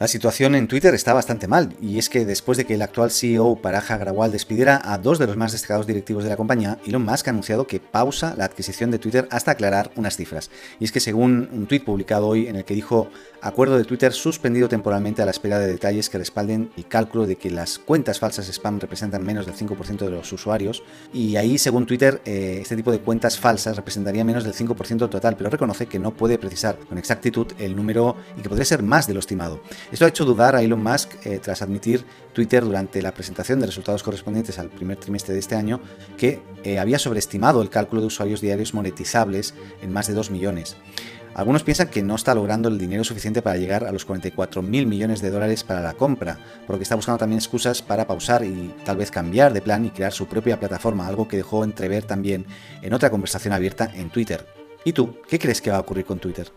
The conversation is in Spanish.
La situación en Twitter está bastante mal, y es que después de que el actual CEO Paraja Agrawal despidiera a dos de los más destacados directivos de la compañía, Elon Musk ha anunciado que pausa la adquisición de Twitter hasta aclarar unas cifras. Y es que según un tuit publicado hoy en el que dijo acuerdo de Twitter suspendido temporalmente a la espera de detalles que respalden el cálculo de que las cuentas falsas spam representan menos del 5% de los usuarios, y ahí según Twitter eh, este tipo de cuentas falsas representaría menos del 5% total, pero reconoce que no puede precisar con exactitud el número y que podría ser más de lo estimado. Esto ha hecho dudar a Elon Musk eh, tras admitir Twitter durante la presentación de resultados correspondientes al primer trimestre de este año que eh, había sobreestimado el cálculo de usuarios diarios monetizables en más de 2 millones. Algunos piensan que no está logrando el dinero suficiente para llegar a los 44 mil millones de dólares para la compra, porque está buscando también excusas para pausar y tal vez cambiar de plan y crear su propia plataforma, algo que dejó entrever también en otra conversación abierta en Twitter. ¿Y tú, qué crees que va a ocurrir con Twitter?